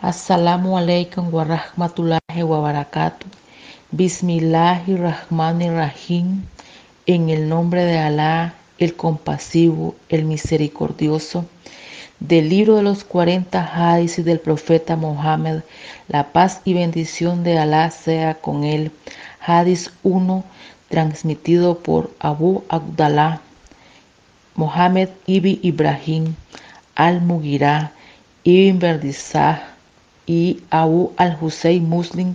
Assalamu alaikum wa rahmatullahi wa barakatuh. Bismillahirrahmanirrahim. En el nombre de Alá, el compasivo, el misericordioso. Del libro de los 40 hadiths del profeta Mohammed, la paz y bendición de Alá sea con él. Hadith 1, transmitido por Abu Abdallah, Mohammed ibn Ibrahim, al-Mughira, ibn Berdizah, y Abu al-Husayn Muslim,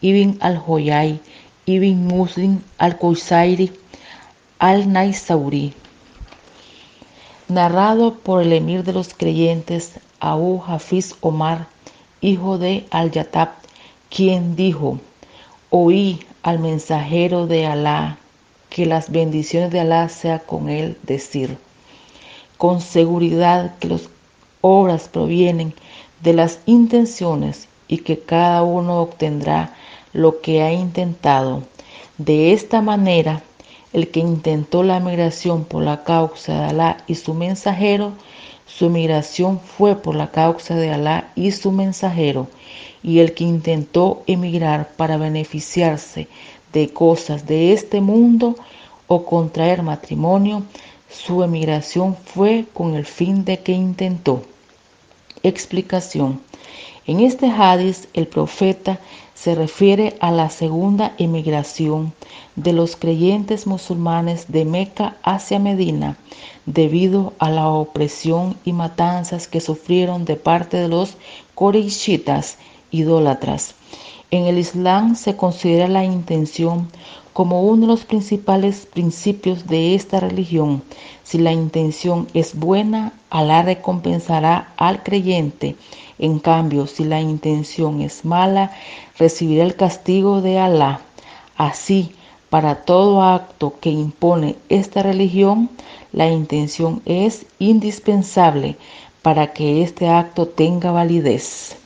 ibn al-Hoyay, ibn Muslim al-Qusairi, al-Naisauri. Narrado por el emir de los creyentes, Abu Hafiz Omar, hijo de al-Yatab, quien dijo, oí al mensajero de Alá, que las bendiciones de Alá sea con él, decir, con seguridad que las obras provienen de las intenciones y que cada uno obtendrá lo que ha intentado. De esta manera, el que intentó la migración por la causa de Alá y su mensajero, su migración fue por la causa de Alá y su mensajero, y el que intentó emigrar para beneficiarse de cosas de este mundo o contraer matrimonio, su emigración fue con el fin de que intentó. Explicación. En este hadith el profeta se refiere a la segunda emigración de los creyentes musulmanes de Meca hacia Medina debido a la opresión y matanzas que sufrieron de parte de los coreishitas idólatras. En el Islam se considera la intención como uno de los principales principios de esta religión. Si la intención es buena, Alá recompensará al creyente. En cambio, si la intención es mala, recibirá el castigo de Alá. Así, para todo acto que impone esta religión, la intención es indispensable para que este acto tenga validez.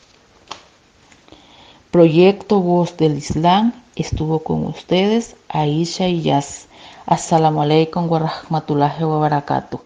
Proyecto Voz del Islam estuvo con ustedes Aisha Yas. Assalamu alaikum wa rahmatullahi wa barakatuh.